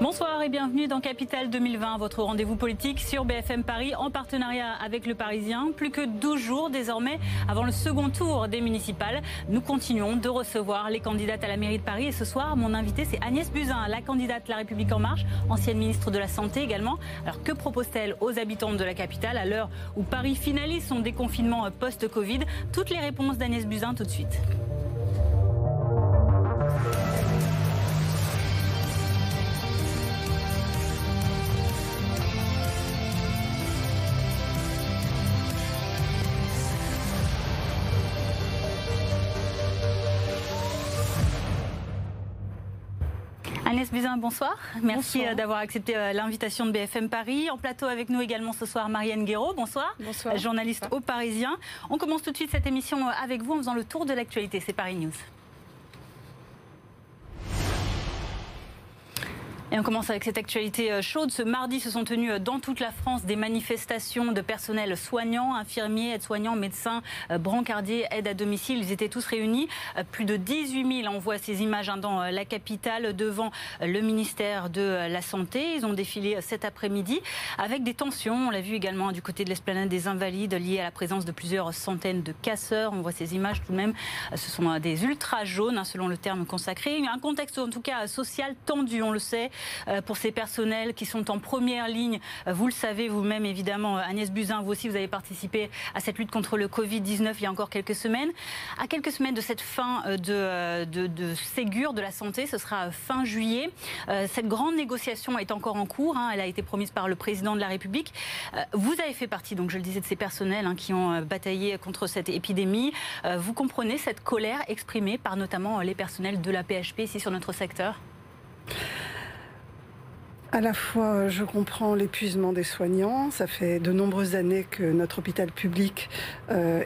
Bonsoir et bienvenue dans Capital 2020, votre rendez-vous politique sur BFM Paris en partenariat avec le Parisien. Plus que 12 jours désormais avant le second tour des municipales. Nous continuons de recevoir les candidates à la mairie de Paris et ce soir, mon invité c'est Agnès Buzyn, la candidate La République en marche, ancienne ministre de la Santé également. Alors que propose-t-elle aux habitants de la capitale à l'heure où Paris finalise son déconfinement post-Covid? Toutes les réponses d'Agnès Buzyn tout de suite. Agnès Buzyn, bonsoir. Merci euh, d'avoir accepté euh, l'invitation de BFM Paris. En plateau avec nous également ce soir Marianne Guéraud, bonsoir. Bonsoir. Journaliste au Parisien. On commence tout de suite cette émission euh, avec vous en faisant le tour de l'actualité. C'est Paris News. Et on commence avec cette actualité euh, chaude. Ce mardi se sont tenues euh, dans toute la France des manifestations de personnel soignants, infirmiers, aides-soignants, médecins, euh, brancardiers, aides à domicile. Ils étaient tous réunis. Plus de 18 000, on voit ces images hein, dans la capitale devant le ministère de la Santé. Ils ont défilé cet après-midi avec des tensions. On l'a vu également du côté de l'esplanade des Invalides liées à la présence de plusieurs centaines de casseurs. On voit ces images tout de même. Ce sont des ultra jaunes, hein, selon le terme consacré. Un contexte en tout cas social tendu, on le sait. Euh, pour ces personnels qui sont en première ligne. Euh, vous le savez vous-même, évidemment, euh, Agnès Buzyn, vous aussi, vous avez participé à cette lutte contre le Covid-19 il y a encore quelques semaines. À quelques semaines de cette fin de, de, Ségur de la santé, ce sera fin juillet. Cette grande négociation est encore en cours. Hein. Elle a été promise par le président de la République. Vous avez fait partie, donc je le disais, de ces personnels hein, qui ont bataillé contre cette épidémie. Vous comprenez cette colère exprimée par notamment les personnels de la PHP ici sur notre secteur? À la fois, je comprends l'épuisement des soignants. Ça fait de nombreuses années que notre hôpital public euh,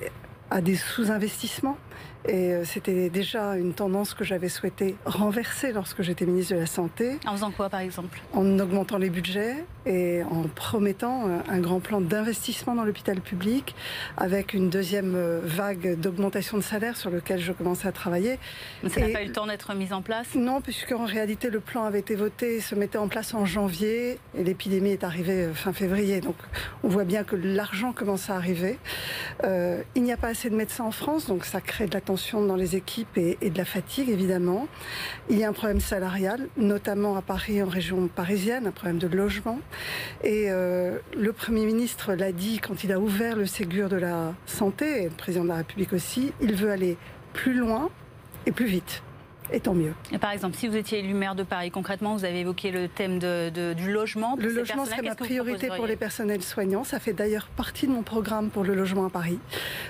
a des sous-investissements. Et euh, c'était déjà une tendance que j'avais souhaité renverser lorsque j'étais ministre de la Santé. En faisant quoi, par exemple? En augmentant les budgets et en promettant euh, un grand plan d'investissement dans l'hôpital public, avec une deuxième euh, vague d'augmentation de salaire sur lequel je commençais à travailler. Mais ça n'a pas eu le temps d'être mis en place? Non, puisqu'en réalité, le plan avait été voté, se mettait en place en janvier, et l'épidémie est arrivée fin février. Donc on voit bien que l'argent commence à arriver. il n'y a pas assez de médecins en France, donc ça crée de la tension dans les équipes et, de la fatigue, évidemment. Il y a un problème salarial, notamment à Paris, en région parisienne, un problème de logement. Et euh, le Premier ministre l'a dit quand il a ouvert le Ségur de la santé, le Président de la République aussi, il veut aller plus loin et plus vite et tant mieux. Et par exemple, si vous étiez élu maire de Paris, concrètement, vous avez évoqué le thème du logement. le logement serait ma priorité pour les personnels soignants. Ça fait d'ailleurs partie de mon programme pour le logement à Paris,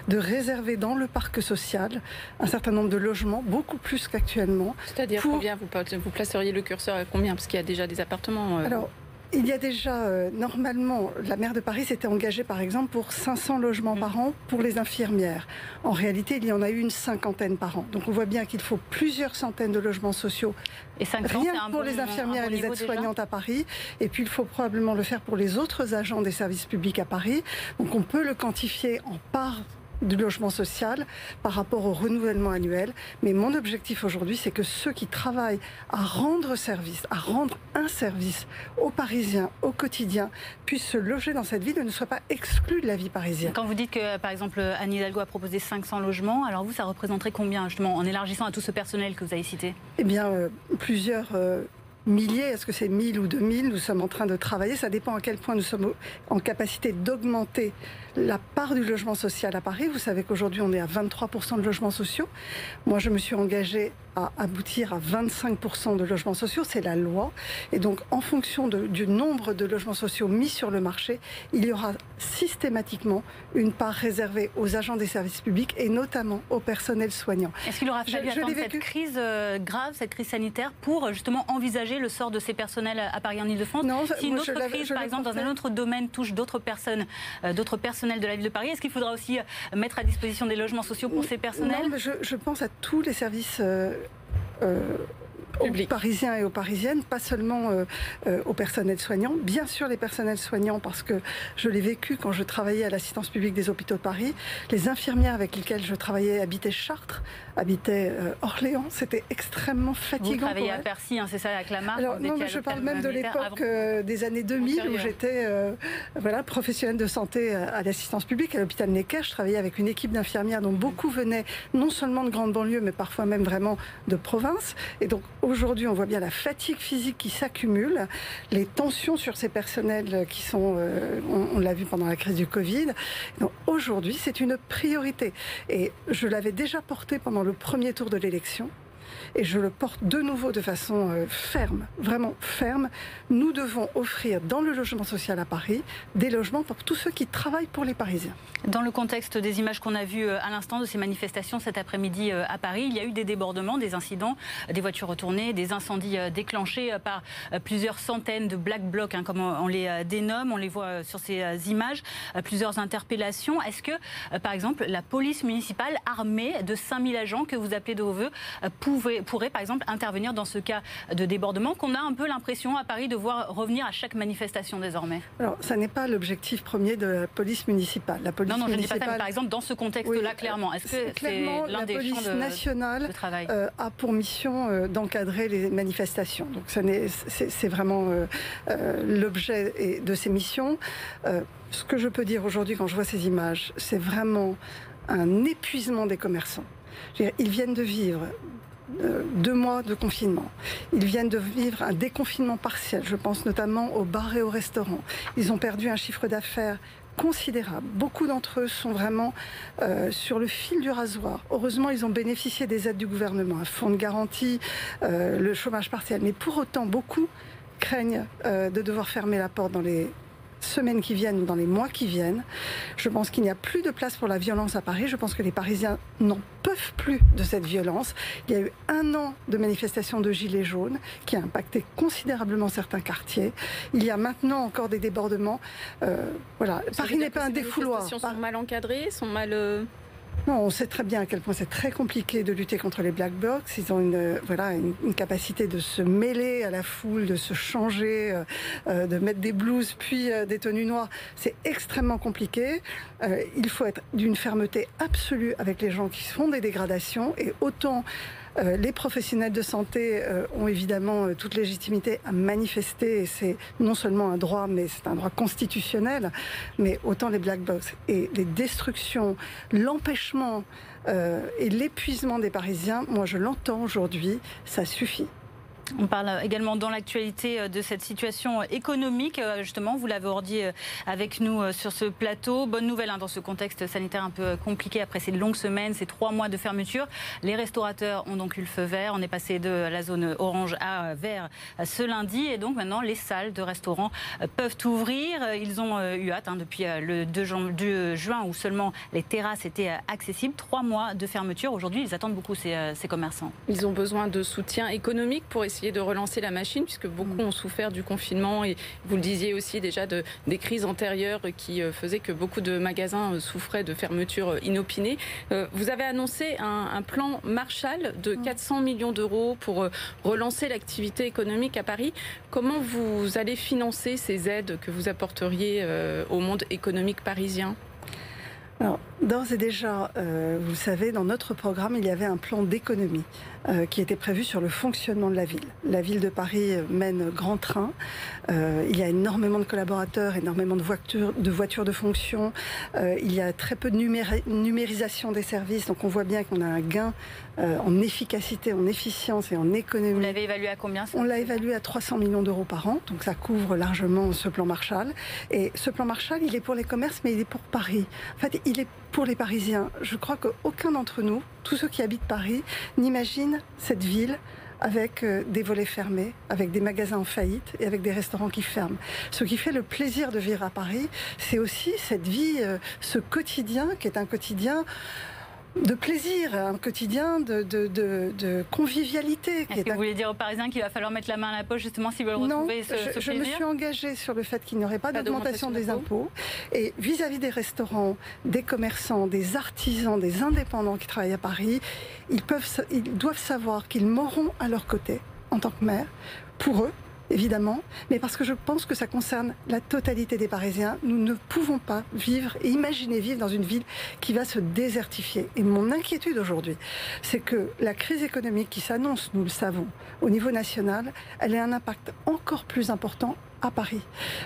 de réserver dans le parc social un certain nombre de logements, beaucoup plus qu'actuellement. C'est-à-dire combien vous, vous, placeriez le curseur à combien? Parce qu'il y a déjà des appartements. Euh, Alors, il y a déjà, euh, normalement, la maire de Paris s'était engagée, par exemple, pour 500 logements par an pour les infirmières. En réalité, il y en a eu une cinquantaine par an. Donc on voit bien qu'il faut plusieurs centaines de logements sociaux. Et 500, rien pour les infirmières et les aides-soignantes à Paris. Et puis il faut probablement le faire pour les autres agents des services publics à Paris. Donc on peut le quantifier en part du logement social par rapport au renouvellement annuel. Mais mon objectif aujourd'hui, c'est que ceux qui travaillent à rendre service, à rendre un service aux Parisiens au quotidien, puissent se loger dans cette ville et ne soient pas exclus de la vie parisienne. Quand vous dites que, par exemple, Anne Hidalgo a proposé 500 logements, alors vous, ça représenterait combien, justement, en élargissant à tout ce personnel que vous avez cité? Eh bien, euh, plusieurs... Euh, milliers, est-ce que c'est 1000 ou 2000 Nous sommes en train de travailler. Ça dépend à quel point nous sommes en capacité d'augmenter la part du logement social à Paris. Vous savez qu'aujourd'hui, on est à 23% de logements sociaux. Moi, je me suis engagée à aboutir à 25% de logements sociaux. C'est la loi. Et donc, en fonction du nombre de logements sociaux mis sur le marché, il y aura systématiquement une part réservée aux agents des services publics et notamment au personnel soignant. Est-ce qu'il aura fallu attendre cette crise euh, grave, cette crise sanitaire, pour justement envisager le sort de ces personnels à Paris en Ile-de-France Si une autre crise, par exemple, dans un autre domaine touche d'autres personnes, euh, d'autres personnes de la ville de Paris? Est-ce qu'il faudra aussi euh, mettre à disposition des logements sociaux pour ces personnels? Non, je, pense à tous les services. Euh, 嗯 euh, aux Parisiens et aux Parisiennes, pas seulement euh, euh, aux personnels soignants. Bien sûr, les personnels soignants, parce que je l'ai vécu quand je travaillais à l'assistance publique des hôpitaux de Paris. Les infirmières avec lesquelles je travaillais habitaient Chartres, habitaient euh, Orléans. C'était extrêmement fatigant. Vous travaillez à Percy, hein, c'est ça, avec la marque Alors, Non, mais je parle même de l'époque des années 2000 où j'étais voilà, professionnelle de santé à, l'assistance publique à l'hôpital Necker. Je travaillais avec une équipe d'infirmières dont beaucoup venaient non seulement de grandes banlieues, mais parfois même vraiment de province. Et donc, Aujourd'hui, on voit bien la fatigue physique qui s'accumule, les tensions sur ces personnels qui sont, euh, on, l'a vu pendant la crise du Covid. Donc aujourd'hui, c'est une priorité. Et je l'avais déjà porté pendant le premier tour de l'élection et je le porte de nouveau de façon euh, ferme, vraiment ferme. Nous devons offrir dans le logement social à Paris des logements pour tous ceux qui travaillent pour les Parisiens. Dans le contexte des images qu'on a vues euh, à l'instant de ces manifestations cet après-midi euh, à Paris, il y a eu des débordements, des incidents, des voitures retournées, des incendies déclenchés par plusieurs centaines de black blocs, hein, comme on les dénomme. On les voit sur ces images, plusieurs interpellations. Est-ce que, par exemple, la police municipale armée de 5000 agents que vous appelez de vos voeux pouvait, pourrait, par exemple, intervenir dans ce cas de débordement qu'on a un peu l'impression à Paris de voir revenir à chaque manifestation désormais Alors, ça n'est pas l'objectif premier de la police municipale. La police non, non, je ne dis pas ça, mais par exemple, dans ce contexte-là, clairement, est-ce que c'est l'un des police champs de, nationale travail euh, a pour mission euh, d'encadrer les manifestations. Donc, c'est vraiment euh, l'objet de ces missions. ce que je peux dire aujourd'hui quand je vois ces images, c'est vraiment un épuisement des commerçants. Ils viennent de vivre euh, deux mois de confinement. Ils viennent de vivre un déconfinement partiel. Je pense notamment aux bars et aux restaurants. Ils ont perdu un chiffre d'affaires considérable. Beaucoup d'entre eux sont vraiment euh, sur le fil du rasoir. Heureusement, ils ont bénéficié des aides du gouvernement, un fonds de garantie, euh, le chômage partiel. Mais pour autant, beaucoup craignent de devoir fermer la porte dans les semaines qui viennent ou dans les mois qui viennent. Je pense qu'il n'y a plus de place pour la violence à Paris. Je pense que les Parisiens n'en peuvent plus de cette violence. Il y a eu un an de manifestation de gilets jaunes qui a impacté considérablement certains quartiers. Il y a maintenant encore des débordements. Euh, voilà, Paris n'est pas un défouloir. Les manifestations sont mal encadrées, sont mal euh, non, on sait très bien à quel point c'est très compliqué de lutter contre les black blocs. Ils ont une, voilà, une, capacité de se mêler à la foule, de se changer, euh, euh, de mettre des blouses puis euh, des tenues noires. C'est extrêmement compliqué. il faut être d'une fermeté absolue avec les gens qui font des dégradations et autant euh, les professionnels de santé euh, ont évidemment euh, toute légitimité à manifester, et c'est non seulement un droit, mais c'est un droit constitutionnel, mais autant les black box et les destructions, l'empêchement et l'épuisement des Parisiens, moi je l'entends aujourd'hui, ça suffit. On parle également dans l'actualité euh, de cette situation économique. Euh, justement, vous l'avez dit euh, avec nous sur ce plateau. Bonne nouvelle hein, dans ce contexte sanitaire un peu compliqué après ces longues semaines, ces trois mois de fermeture. Les restaurateurs ont donc eu le feu vert. On est passé de la zone orange à vert ce lundi. Et donc maintenant, les salles de restaurants peuvent ouvrir. Ils ont eu hâte hein, depuis le 2 juin où seulement les terrasses étaient accessibles. Trois mois de fermeture. Aujourd'hui, ils attendent beaucoup ces, ces commerçants. Ils ont besoin de soutien économique pour essayer essayer de relancer la machine, puisque beaucoup mm. ont souffert du confinement et vous le disiez aussi déjà de, des crises antérieures qui euh, faisaient que beaucoup de magasins euh, souffraient de fermetures euh, inopinées. Vous avez annoncé un, plan Marshall de 400 mm. millions d'euros pour relancer l'activité économique à Paris. Comment vous allez financer ces aides que vous apporteriez au monde économique parisien? Alors, d'ores et déjà, vous le savez, dans notre programme, il y avait un plan d'économie. Euh, qui était prévu sur le fonctionnement de la ville. La ville de Paris mène grand train. Euh, il y a énormément de collaborateurs, énormément de voitures de, voitures de fonction. Euh, il y a très peu de numérisation des services. Donc on voit bien qu'on a un gain en efficacité, en efficience et en économie. Vous l'avez évalué à combien On l'a évalué à 300 millions d'euros par an. Donc ça couvre largement ce plan Marshall. Et ce plan Marshall, il est pour les commerces, mais il est pour Paris. En fait, il est pour les Parisiens. Je crois qu'aucun d'entre nous, tous ceux qui habitent Paris, n'imagine cette ville avec euh, des volets fermés, avec des magasins en faillite et avec des restaurants qui ferment. Ce qui fait le plaisir de vivre à Paris, c'est aussi cette vie, euh, ce quotidien qui est un quotidien de plaisir, un quotidien de, de, convivialité. Est-ce que vous voulez dire aux Parisiens qu'il va falloir mettre la main à la poche justement s'ils veulent retrouver ce, je, je me suis engagée sur le fait qu'il n'y aurait pas, d'augmentation des impôts. Et vis-à-vis des restaurants, des commerçants, des artisans, des indépendants qui travaillent à Paris, ils, peuvent, ils doivent savoir qu'ils m'auront à leur côté en tant que maire, pour eux, évidemment, mais parce que je pense que ça concerne la totalité des Parisiens. Nous ne pouvons pas vivre et imaginer vivre dans une ville qui va se désertifier. Et mon inquiétude aujourd'hui, c'est que la crise économique qui s'annonce, nous le savons, au niveau national, elle a un impact encore plus important à Paris.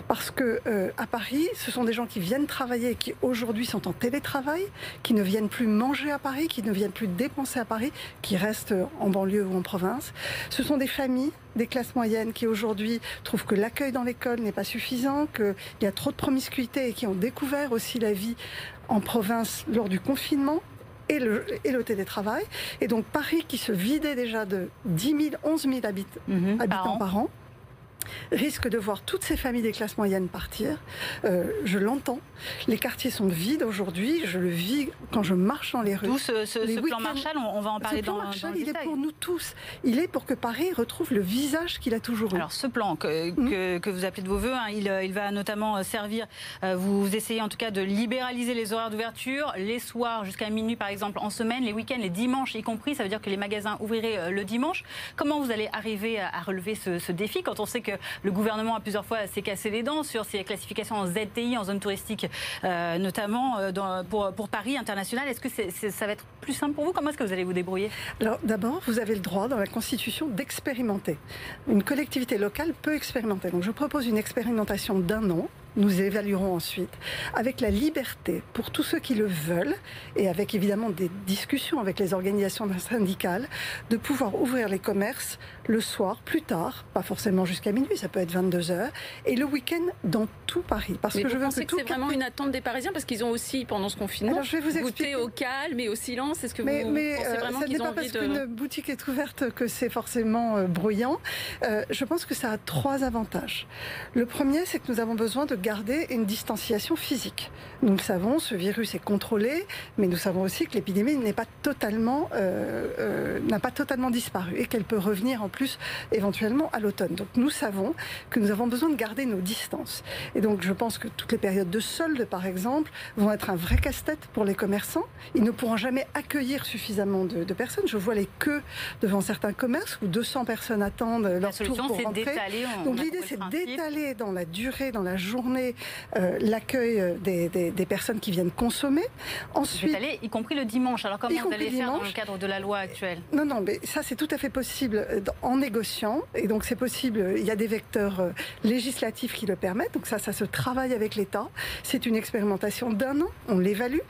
Parce que euh, à Paris, ce sont des gens qui viennent travailler et qui aujourd'hui sont en télétravail, qui ne viennent plus manger à Paris, qui ne viennent plus dépenser à Paris, qui restent en banlieue ou en province. Ce sont des familles des classes moyennes qui aujourd'hui trouvent que l'accueil dans l'école n'est pas suffisant, qu'il y a trop de promiscuité et qui ont découvert aussi la vie en province lors du confinement et le, et le, télétravail. Et donc Paris qui se vidait déjà de 10 000, 11 000 mhm. habitants par an risque de voir toutes ces familles des classes moyennes partir. Euh, je l'entends. Les quartiers sont vides aujourd'hui. Je le vis quand je marche dans les rues. Tout ce, plan Marshall, on, va en parler dans, Marshall, il est pour nous tous. Il est pour que Paris retrouve le visage qu'il a toujours eu. Alors ce plan que, mm. que, vous appelez de vos voeux, hein, il, il, va notamment servir, euh, vous essayez en tout cas de libéraliser les horaires d'ouverture, les soirs jusqu'à minuit par exemple en semaine, les week-ends, les dimanches y compris. Ça veut dire que les magasins ouvriraient euh, le dimanche. Comment vous allez arriver à, relever ce, ce défi quand on sait que le gouvernement a plusieurs fois s'est cassé les dents sur ces classifications en ZTI, en zone touristique, euh, notamment euh, pour, Paris international. Est-ce que ça va être plus simple pour vous? Comment est-ce que vous allez vous débrouiller? Alors d'abord, vous avez le droit dans la Constitution d'expérimenter. Une collectivité locale peut expérimenter. Donc je propose une expérimentation d'un an nous évaluerons ensuite, avec la liberté pour tous ceux qui le veulent, et avec évidemment des discussions avec les organisations syndicales, de pouvoir ouvrir les commerces le soir, plus tard, pas forcément jusqu'à minuit, ça peut être 22 heures, et le week-end dans tout Paris. Parce que je veux que, que c'est vraiment une attente des Parisiens, parce qu'ils ont aussi, pendant ce confinement, Alors, je vais vous goûté au calme et au silence? Est-ce que mais, vous mais, pensez euh, vraiment qu'ils ont pas parce qu'une boutique est ouverte que c'est forcément euh, bruyant. Euh, je pense que ça a trois avantages. Le premier, c'est que nous avons besoin de garder une distanciation physique. Nous le savons, ce virus est contrôlé, mais nous savons aussi que l'épidémie n'est pas totalement, euh, euh, n'a pas totalement disparu et qu'elle peut revenir en plus éventuellement à l'automne. Donc nous savons que nous avons besoin de garder nos distances. Et donc je pense que toutes les périodes de solde, par exemple, vont être un vrai casse-tête pour les commerçants. Ils ne pourront jamais accueillir suffisamment de, personnes. Je vois les queues devant certains commerces où 200 personnes attendent leur tour pour rentrer. Donc l'idée, c'est d'étaler dans la durée, dans la journée euh, l'accueil euh, des, personnes qui viennent consommer. Ensuite, aller, y compris le dimanche. Alors comment vous allez faire dans le cadre de la loi actuelle? Non, non, mais ça c'est tout à fait possible euh, en négociant. Et donc c'est possible. Il y a des vecteurs législatifs qui le permettent. Donc ça, ça se travaille avec l'État. C'est une expérimentation d'un an. On l'évalue.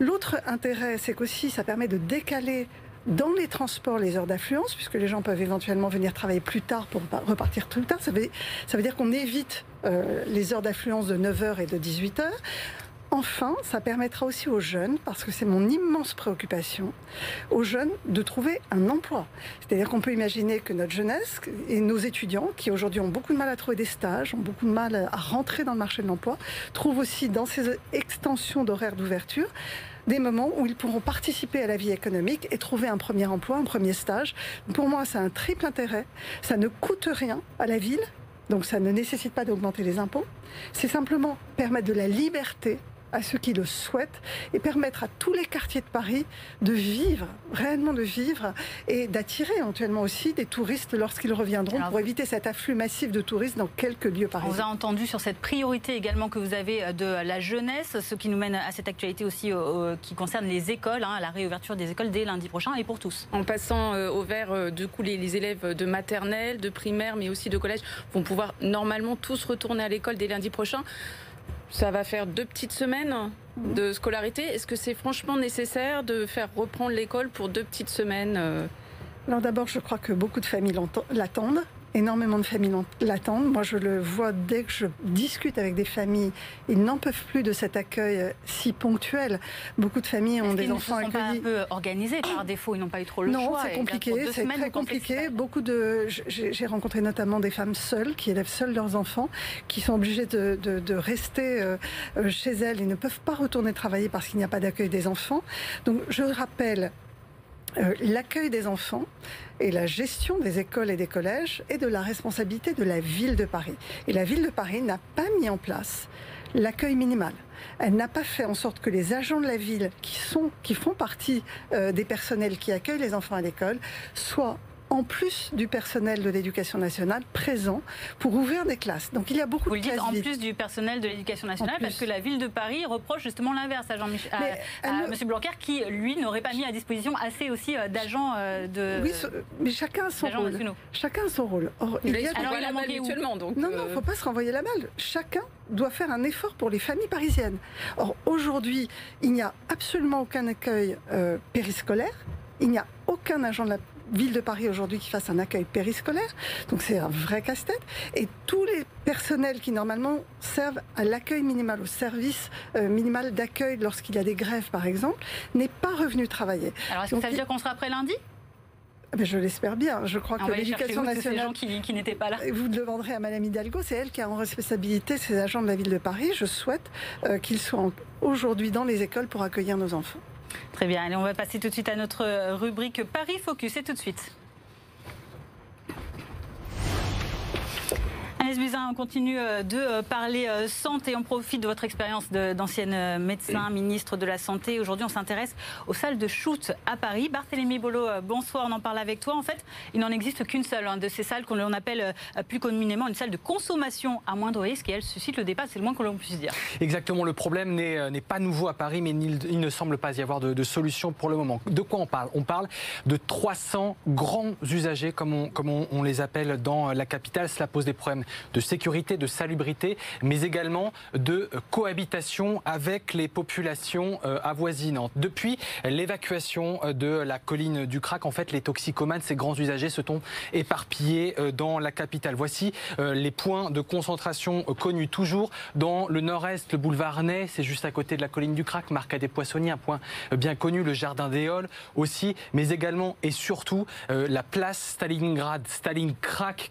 L'autre intérêt, c'est qu'aussi ça permet de décaler dans les transports les heures d'affluence, puisque les gens peuvent éventuellement venir travailler plus tard pour repartir plus tard. Ça veut, ça veut dire qu'on évite euh, les heures d'affluence de 9h et de 18h. Enfin, ça permettra aussi aux jeunes, parce que c'est mon immense préoccupation, aux jeunes de trouver un emploi. C'est-à-dire qu'on peut imaginer que notre jeunesse et nos étudiants, qui aujourd'hui ont beaucoup de mal à trouver des stages, ont beaucoup de mal à rentrer dans le marché de l'emploi, trouvent aussi dans ces extensions d'horaires d'ouverture des moments où ils pourront participer à la vie économique et trouver un premier emploi, un premier stage. Pour moi, c'est un triple intérêt. Ça ne coûte rien à la ville, donc ça ne nécessite pas d'augmenter les impôts. C'est simplement permettre de la liberté à ceux qui le souhaitent et permettre à tous les quartiers de Paris de vivre, réellement de vivre et d'attirer éventuellement aussi des touristes lorsqu'ils reviendront pour éviter cet afflux massif de touristes dans quelques lieux parisiens. On vous a entendu sur cette priorité également que vous avez euh, de la jeunesse, ce qui nous mène à cette actualité aussi qui concerne les écoles, hein, la réouverture des écoles dès lundi prochain et pour tous. En passant euh, au vert, euh, du coup, les, les élèves de maternelle, de primaire, mais aussi de collège vont pouvoir normalement tous retourner à l'école dès lundi prochain. Ça va faire deux petites semaines de scolarité. Est-ce que c'est franchement nécessaire de faire reprendre l'école pour deux petites semaines euh Alors d'abord, je crois que beaucoup de familles l'attendent énormément de familles l'attendent. Moi, je le vois dès que je discute avec des familles. Ils n'en peuvent plus de cet accueil euh, si ponctuel. Beaucoup de familles ont des enfants accueillis. Ils ne sont pas un peu organisés par défaut. Ils n'ont pas eu trop le choix. Non, c'est compliqué. C'est très compliqué. Beaucoup de. J'ai rencontré notamment des femmes seules qui élèvent seules leurs enfants, qui sont obligées de, de, rester euh, euh, chez elles et ne peuvent pas retourner travailler parce qu'il n'y a pas d'accueil des enfants. Donc, je rappelle euh, l'accueil des enfants et la gestion des écoles et des collèges est de la responsabilité de la ville de Paris. Et la ville de Paris n'a pas mis en place l'accueil minimal. Elle n'a pas fait en sorte que les agents de la ville qui, sont, qui font partie euh, des personnels qui accueillent les enfants à l'école soient en plus du personnel de l'éducation nationale présent pour ouvrir des classes. Donc il y a beaucoup Vous de le dites en vides. plus du personnel de l'éducation nationale, parce que la ville de Paris reproche justement l'inverse à, Jean à, à ne- M. Blanquer, qui lui n'aurait pas mis à disposition assez aussi euh, d'agents euh, de Oui, ce- mais chacun a son rôle. nationaux. Chacun a son rôle. Or, il y a Alors, il manqué. Donc, Non, non, il euh, ne faut pas se renvoyer la balle. Chacun doit faire un effort pour les familles parisiennes. Or, aujourd'hui, il n'y a absolument aucun accueil euh, périscolaire. Il n'y a aucun agent de la ville de Paris aujourd'hui qui fasse un accueil périscolaire. Donc, c'est un vrai casse-tête. Et tous les personnels qui, normalement, servent à l'accueil minimal, au service euh, minimal d'accueil lorsqu'il y a des grèves, par exemple, n'est pas revenu travailler. Alors est-ce que ça veut il- dire qu'on sera prêt lundi? Mais je l'espère bien. Je crois On que l'éducation que ces nationale... gens qui, qui n'étaient pas là. Vous le demanderez à Madame Hidalgo, c'est elle qui a en responsabilité ces agents de la ville de Paris. Je souhaite euh, qu'ils soient en- aujourd'hui dans les écoles pour accueillir nos enfants. Très bien, allez, on va passer tout de suite à notre rubrique Paris Focus. Et tout de suite. Buzyn, on continue euh, de euh, parler euh, santé. On profite de votre expérience d'ancienne médecin, ministre de la Santé. Aujourd'hui, on s'intéresse aux salles de shoot à Paris. Barthélémy Bolo, bonsoir, on en parle avec toi. En fait, il n'en existe qu'une seule hein, de ces salles qu'on appelle plus communément une salle de consommation à moindre risque et elle suscite le débat, c'est le moins que l'on puisse dire. Exactement, le problème n'est pas nouveau à Paris, mais il, il ne semble pas y avoir de, de solution pour le moment. De quoi on parle? On parle de 300 grands usagers, comme, on, comme on, on les appelle dans la capitale. Cela pose des problèmes de sécurité, de salubrité, mais également de cohabitation avec les populations euh, avoisinantes. Depuis l'évacuation euh, de la colline du Crac, en fait, les toxicomanes, ces grands usagers, se sont éparpillés euh, dans la capitale. Voici les points de concentration connus toujours dans le nord-est, le boulevard Ney, c'est juste à côté de la colline du Crac, Marca des Poissonniers, un point bien connu, le jardin Halles aussi, mais également et surtout la place Stalingrad, Stalingrad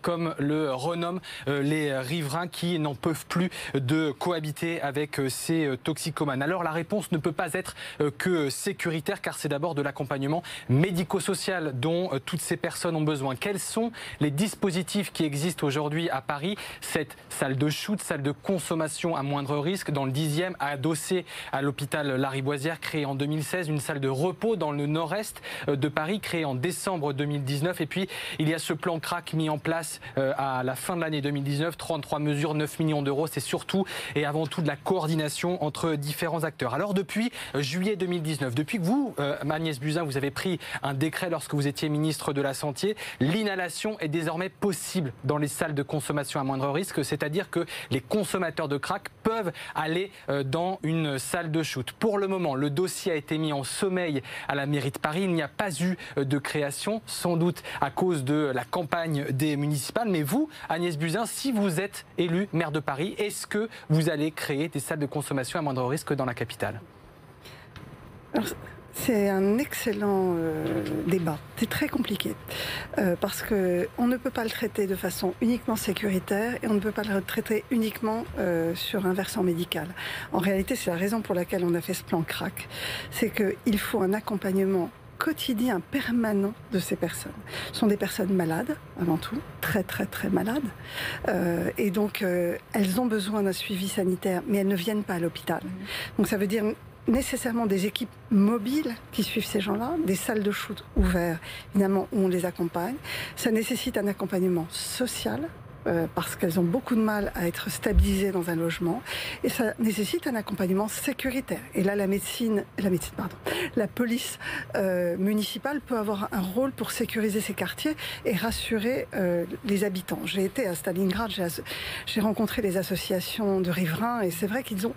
comme le renomment euh, les riverains qui n'en peuvent plus de cohabiter avec euh, ces euh, toxicomanes. Alors la réponse ne peut pas être euh, que sécuritaire car c'est d'abord de l'accompagnement médico-social dont toutes ces personnes ont besoin. Quels sont les dispositifs qui existent aujourd'hui à Paris? Cette salle de shoot, salle de consommation à moindre risque dans le 10e, adossée à l'hôpital Lariboisière, créée en 2016, une salle de repos dans le nord-est de Paris, créée en décembre 2019. Et puis, il y a ce plan crack mis en place à la fin de l'année 2019, 33 mesures, 9 millions d'euros. C'est surtout et avant tout de la coordination entre différents acteurs. Alors, depuis euh, juillet 2019, depuis que vous, euh, Agnès Buzyn, vous avez pris un décret lorsque vous étiez ministre de la Santé, l'inhalation est désormais possible dans les salles de consommation à moindre risque, c'est-à-dire que les consommateurs de crack peuvent aller euh, dans une salle de shoot. Pour le moment, le dossier a été mis en sommeil à la mairie de Paris. Il n'y a pas eu de création, sans doute à cause de la campagne des municipales. Mais vous, Agnès Buzyn, si vous êtes élu maire de Paris, est-ce que vous allez créer des salles de consommation à moindre risque dans la capitale? C'est un excellent euh, débat. C'est très compliqué euh, parce que on ne peut pas le traiter de façon uniquement sécuritaire et on ne peut pas le traiter uniquement euh, sur un versant médical. En réalité, c'est la raison pour laquelle on a fait ce plan crack. C'est qu'il faut un accompagnement quotidien permanent de ces personnes. Ce sont des personnes malades, avant tout, très très très malades. Euh, et donc, euh, elles ont besoin d'un suivi sanitaire, mais elles ne viennent pas à l'hôpital. Donc, ça veut dire nécessairement des équipes mobiles qui suivent ces gens-là, des salles de shoot ouvertes, évidemment, où on les accompagne. Ça nécessite un accompagnement social, euh, parce qu'elles ont beaucoup de mal à être stabilisées dans un logement et ça nécessite un accompagnement sécuritaire. Et là, la médecine, la médecine, pardon, la police euh, municipale peut avoir un rôle pour sécuriser ces quartiers et rassurer euh, les habitants. J'ai été à Stalingrad, j'ai rencontré les associations de riverains et c'est vrai qu'ils ont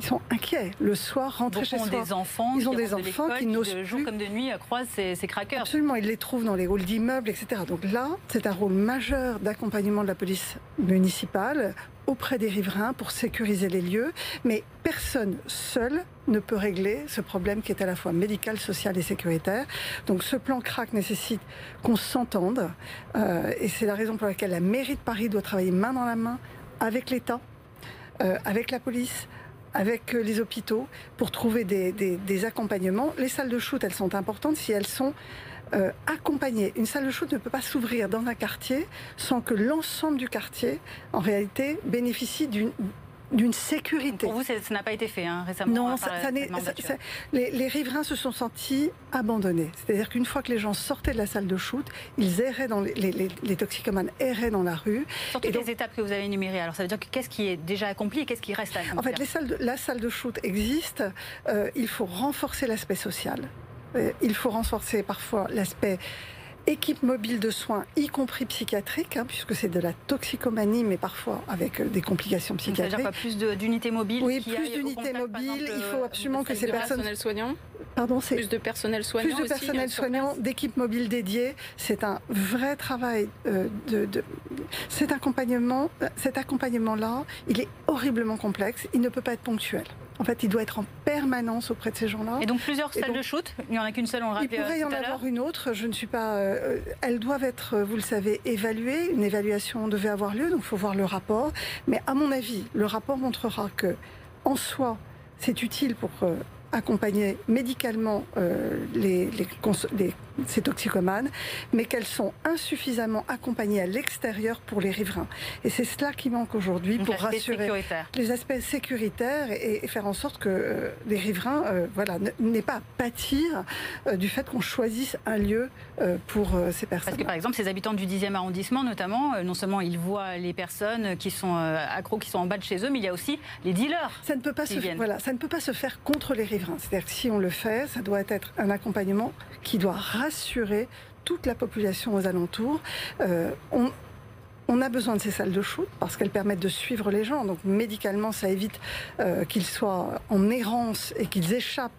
ils sont inquiets. Le soir, rentrer Beaucoup chez ont soi. des enfants, Ils ont des de enfants qui n'osent de jour plus. comme de nuit croisent ces, ces craqueurs. Absolument, ils les trouvent dans les halls d'immeubles, etc. Donc là, c'est un rôle majeur d'accompagnement de la police municipale auprès des riverains pour sécuriser les lieux. Mais personne seul ne peut régler ce problème qui est à la fois médical, social et sécuritaire. Donc ce plan crack nécessite qu'on s'entende. Euh, et c'est la raison pour laquelle la mairie de Paris doit travailler main dans la main avec l'État, euh, avec la police, avec euh, les hôpitaux pour trouver des, accompagnements. Les salles de shoot, elles sont importantes si elles sont euh, accompagnées. Une salle de shoot ne peut pas s'ouvrir dans un quartier sans que l'ensemble du quartier, en réalité, bénéficie d'une sécurité. Pour vous, ça n'a pas été fait hein, récemment Non, ça, les, riverains se sont sentis abandonnés. C'est-à-dire qu'une fois que les gens sortaient de la salle de shoot, ils erraient dans les, les, toxicomanes erraient dans la rue. Surtout les étapes que vous avez énumérées. Alors ça veut dire que qu'est-ce qui est déjà accompli et qu'est-ce qui reste à accomplir? En fait, les salles la salle de shoot existe. Euh, il faut renforcer l'aspect social. Euh, il faut renforcer parfois l'aspect équipe mobile de soins, y compris psychiatrique, hein, puisque c'est de la toxicomanie, mais parfois avec euh, des complications psychiatriques. C'est-à-dire plus d'unités mobiles Oui, plus d'unités mobiles. il faut absolument que ces personnes. Personnel soignant Pardon, c'est plus de personnel soignant. Plus de personnel soignant, d'équipes mobiles dédiées. C'est un vrai travail euh, de, de, cet accompagnement. Euh, cet accompagnement-là, il est horriblement complexe. Il ne peut pas être ponctuel. En fait, il doit être en permanence auprès de ces gens-là. Et donc plusieurs salles de shoot Il n'y en a qu'une seule, on le Il pourrait y en avoir une autre. Je ne suis pas. Euh, elles doivent être, vous le savez, évaluées. Une évaluation devait avoir lieu, donc il faut voir le rapport. Mais à mon avis, le rapport montrera que, en soi, c'est utile pour euh, accompagner médicalement euh, les, ces toxicomanes, mais qu'elles sont insuffisamment accompagnées à l'extérieur pour les riverains. Et c'est cela qui manque aujourd'hui pour rassurer les aspects sécuritaires et, faire en sorte que euh, les riverains euh, voilà, n'aient pas à pâtir du fait qu'on choisisse un lieu pour ces personnes. Parce que par exemple, ces habitants du 10e arrondissement, notamment, non seulement ils voient les personnes qui sont accros, qui sont en bas de chez eux, mais il y a aussi les dealers. Ça ne peut pas, se, voilà, ça ne peut pas se faire contre les riverains. C'est-à-dire que si on le fait, ça doit être un accompagnement qui doit rassurer toute la population aux alentours. Euh, on, a besoin de ces salles de shoot parce qu'elles permettent de suivre les gens. Donc médicalement, ça évite euh, qu'ils soient en errance et qu'ils échappent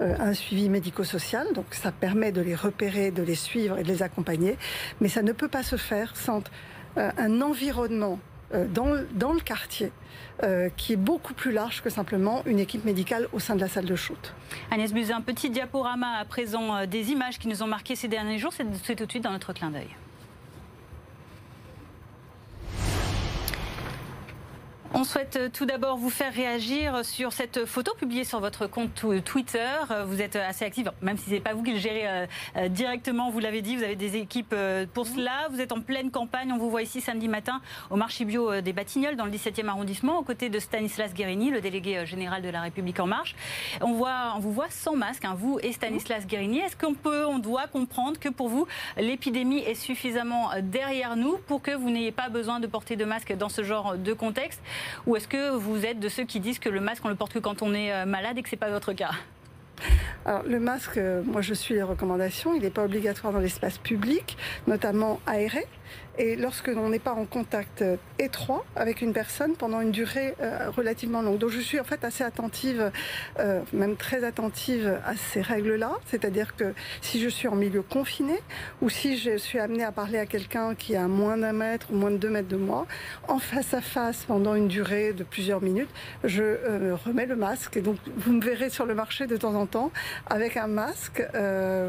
euh, à un suivi médico-social. Donc ça permet de les repérer, de les suivre et de les accompagner. Mais ça ne peut pas se faire sans un environnement dans, dans, le quartier euh, qui est beaucoup plus large que simplement une équipe médicale au sein de la salle de shoot. Agnès Buzyn, un petit diaporama à présent euh, des images qui nous ont marqué ces derniers jours. C'est tout de suite dans notre clin d'œil. On souhaite euh, tout d'abord vous faire réagir sur cette photo publiée sur votre compte Twitter. Euh, vous êtes assez active, même si ce n'est pas vous qui le gérez euh, directement, vous l'avez dit, vous avez des équipes pour cela. Vous êtes en pleine campagne. On vous voit ici samedi matin au marché bio des Batignolles, dans le 17e arrondissement, aux côtés de Stanislas Guérini, le délégué général de La République En Marche. On vous voit sans masque, hein, vous et Stanislas Guérini. Est-ce qu'on peut, on doit comprendre que pour vous, l'épidémie est suffisamment derrière nous pour que vous n'ayez pas besoin de porter de masque dans ce genre de contexte? Ou est-ce que vous êtes de ceux qui disent que le masque, on le porte que quand on est euh, malade et que ce n'est pas votre cas? Alors, le masque, euh, moi je suis les recommandations, il n'est pas obligatoire dans l'espace public, notamment aéré. Et lorsque l'on n'est pas en contact euh, étroit avec une personne pendant une durée euh, relativement longue. Donc je suis en fait assez attentive, même très attentive à ces règles-là. C'est-à-dire que si je suis en milieu confiné ou si je suis amenée à parler à quelqu'un qui est à moins d'un mètre ou moins de deux mètres de moi, en face à face pendant une durée de plusieurs minutes, je remets le masque. Et donc vous me verrez sur le marché de temps en temps avec un masque.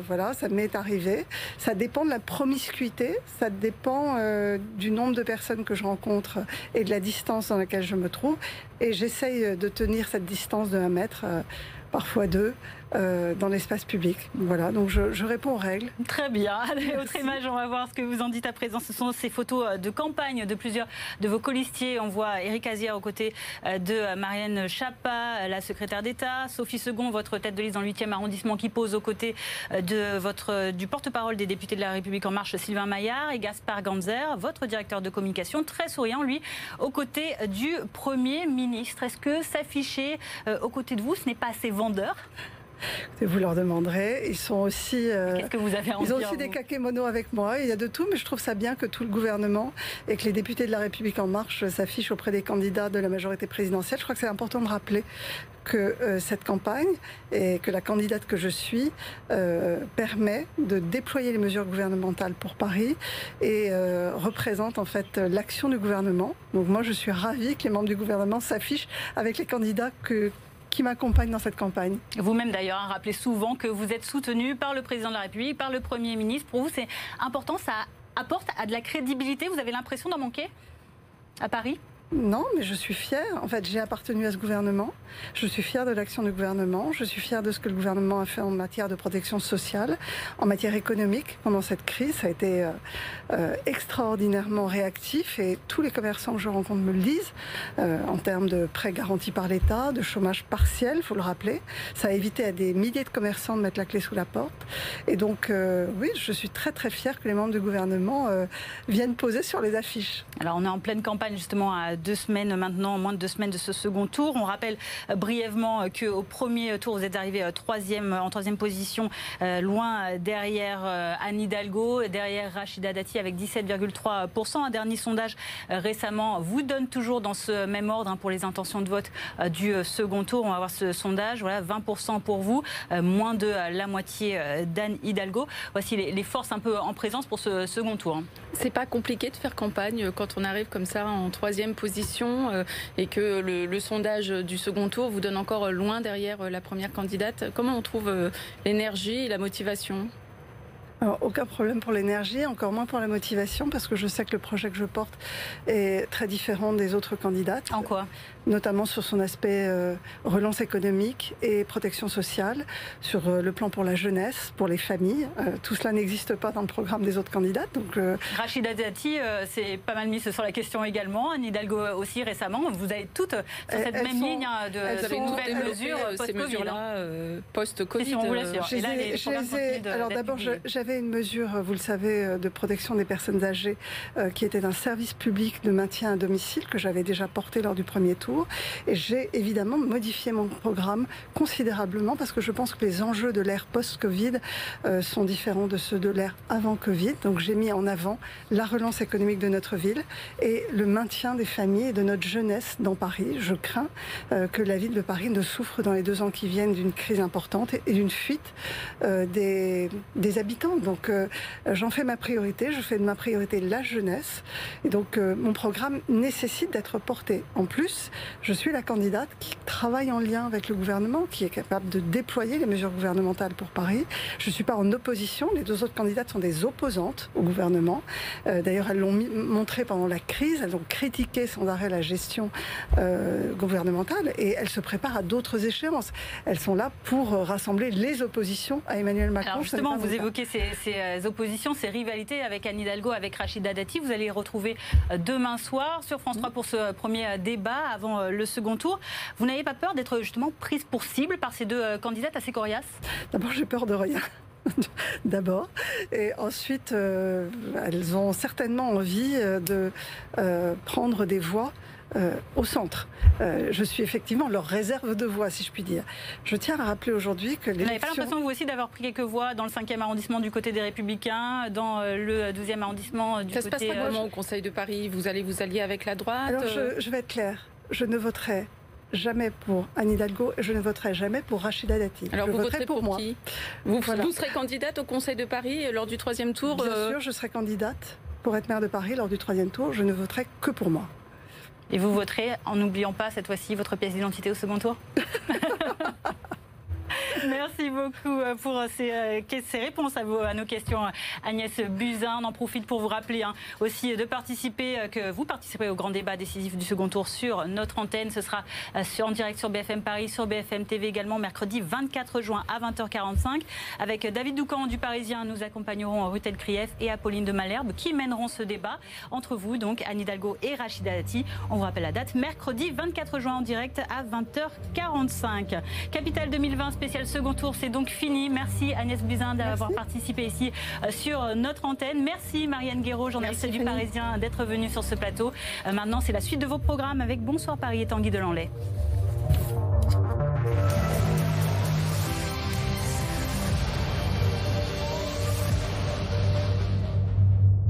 voilà, ça m'est arrivé. Ça dépend de la promiscuité, ça dépend euh, du nombre de personnes que je rencontre et de la distance dans laquelle je me trouve. Et j'essaye de tenir cette distance de un mètre, euh, parfois deux. Euh, dans l'espace public. Voilà, donc je, réponds aux règles. Très bien. Allez, autre image, on va voir ce que vous en dites à présent. Ce sont ces photos euh, de campagne de plusieurs de vos colistiers. On voit Éric Azier aux côtés euh, de Marianne Chapa, la secrétaire d'État, Sophie Second, votre tête de liste dans le 8e arrondissement, qui pose aux côtés de votre, du porte-parole des députés de la République En Marche, Sylvain Maillard, et Gaspard Ganzer, votre directeur de communication, très souriant, lui, aux côtés du Premier ministre. Est-ce que s'afficher aux côtés de vous, ce n'est pas assez vendeur? Vous leur demanderez. Ils sont aussi. Euh, Qu'est-ce que vous avez Ils ont aussi des kakémonos avec moi. Il y a de tout, mais je trouve ça bien que tout le gouvernement et que les députés de la République en marche s'affichent auprès des candidats de la majorité présidentielle. Je crois que c'est important de rappeler que euh, cette campagne et que la candidate que je suis euh, permet de déployer les mesures gouvernementales pour Paris et représente en fait l'action du gouvernement. Donc moi je suis ravie que les membres du gouvernement s'affichent avec les candidats que, qui m'accompagne dans cette campagne. Vous-même d'ailleurs, rappelez souvent que vous êtes soutenu par le président de la République, par le Premier ministre. Pour vous, c'est important, ça apporte à de la crédibilité. Vous avez l'impression d'en manquer? À Paris? Non, mais je suis fière. En fait, j'ai appartenu à ce gouvernement. Je suis fière de l'action du gouvernement. Je suis fière de ce que le gouvernement a fait en matière de protection sociale, en matière économique pendant cette crise. Ça a été euh, euh, extraordinairement réactif et tous les commerçants que je rencontre me le disent euh, en termes de prêts garantis par l'État, de chômage partiel, faut le rappeler. Ça a évité à des milliers de commerçants de mettre la clé sous la porte. Et donc, oui, je suis très très fière que les membres du gouvernement viennent poser sur les affiches. Alors, on est en pleine campagne justement à deux semaines maintenant, moins de deux semaines de ce second tour. On rappelle euh, brièvement euh, qu'au premier tour, vous êtes arrivé euh, troisième, en troisième position, loin derrière Anne Hidalgo, derrière Rachida Dati avec 17,3%. Un dernier sondage récemment vous donne toujours dans ce même ordre hein, pour les intentions de vote du second tour. On va voir ce sondage. Voilà, 20% pour vous, moins de la moitié d'Anne Hidalgo. Voici les forces un peu en présence pour ce second tour. Hein. C'est pas compliqué de faire campagne quand on arrive comme ça en troisième position euh, et que le, sondage du second tour vous donne encore loin derrière la première candidate. Comment on trouve euh, l'énergie et la motivation? Aucun problème pour l'énergie, encore moins pour la motivation, parce que je sais que le projet que je porte est très différent des autres candidates. En quoi? Notamment sur son aspect euh, relance économique et protection sociale, sur euh, le plan pour la jeunesse, pour les familles. Euh, tout cela n'existe pas dans le programme des autres candidates. Donc, Rachida Dati c'est pas mal mis sur la question également. Anne Hidalgo aussi récemment. Vous avez toutes sur cette même ligne hein, de nouvelles mesures post-Covid. Hein. post-Covid. alors d'abord, j'avais une mesure, vous le savez, de protection des personnes âgées qui était un service public de maintien à domicile que j'avais déjà porté lors du premier tour et j'ai évidemment modifié mon programme considérablement parce que je pense que les enjeux de l'ère post-Covid euh, sont différents de ceux de l'ère avant Covid. Donc j'ai mis en avant la relance économique de notre ville et le maintien des familles et de notre jeunesse dans Paris. Je crains euh, que la ville de Paris ne souffre dans les deux ans qui viennent d'une crise importante et, d'une fuite euh, des, des, habitants. Donc j'en fais ma priorité, je fais de ma priorité la jeunesse. Et donc mon programme nécessite d'être porté. En plus, je suis la candidate qui travaille en lien avec le gouvernement, qui est capable de déployer les mesures gouvernementales pour Paris. Je ne suis pas en opposition. Les deux autres candidates sont des opposantes au gouvernement. Euh, d'ailleurs, elles l'ont montré pendant la crise. Elles ont critiqué sans arrêt la gestion euh, gouvernementale et elles se préparent à d'autres échéances. Elles sont là pour rassembler les oppositions à Emmanuel Macron. Alors justement, vous évoquez ces, ces, euh, oppositions, ces rivalités avec Anne Hidalgo, avec Rachida Dati. Vous allez les retrouver demain soir sur France 3 pour ce premier débat avant euh, le second tour. Vous n'avez pas peur d'être justement prise pour cible par ces deux euh, candidates assez coriaces? D'abord, j'ai peur de rien. D'abord. Et ensuite, euh, elles ont certainement envie de prendre des voix au centre. je suis effectivement leur réserve de voix, si je puis dire. Je tiens à rappeler aujourd'hui que les. Vous n'avez pas l'impression, vous aussi, d'avoir pris quelques voix dans le 5e arrondissement du côté des Républicains, dans le 12e arrondissement du côté. Ça se passe comment au Conseil de Paris? Vous allez vous allier avec la droite Alors, je vais être claire je ne voterai jamais pour Anne Hidalgo et je ne voterai jamais pour Rachida Dati. Alors vous voterai pour, moi. vous, serez candidate au Conseil de Paris lors du troisième tour Bien euh, sûr, je serai candidate pour être maire de Paris lors du troisième tour. Je ne voterai que pour moi. Et vous voterez en n'oubliant pas cette fois-ci votre pièce d'identité au second tour? Merci beaucoup euh, pour euh, euh, ces, réponses à, nos questions, Agnès Buzyn. On en profite pour vous rappeler hein, aussi de participer, que vous participez au grand débat décisif du second tour sur notre antenne. Ce sera en direct sur BFM Paris, sur BFM TV également, mercredi 24 juin à 20h45. Avec David Doucan du Parisien, nous accompagnerons Rutel Krief et Apolline de Malherbe qui mèneront ce débat entre vous, donc Anne Hidalgo et Rachida Dati. On vous rappelle la date, mercredi 24 juin en direct à 20h45. Capitale 2020 spécial second tour, c'est donc fini. Merci Agnès Buzyn d'avoir participé ici euh, sur notre antenne. Merci Marianne Guéraud, journaliste du Parisien, d'être venue sur ce plateau. Euh, maintenant, c'est la suite de vos programmes avec Bonsoir Paris et Tanguy Delanlay.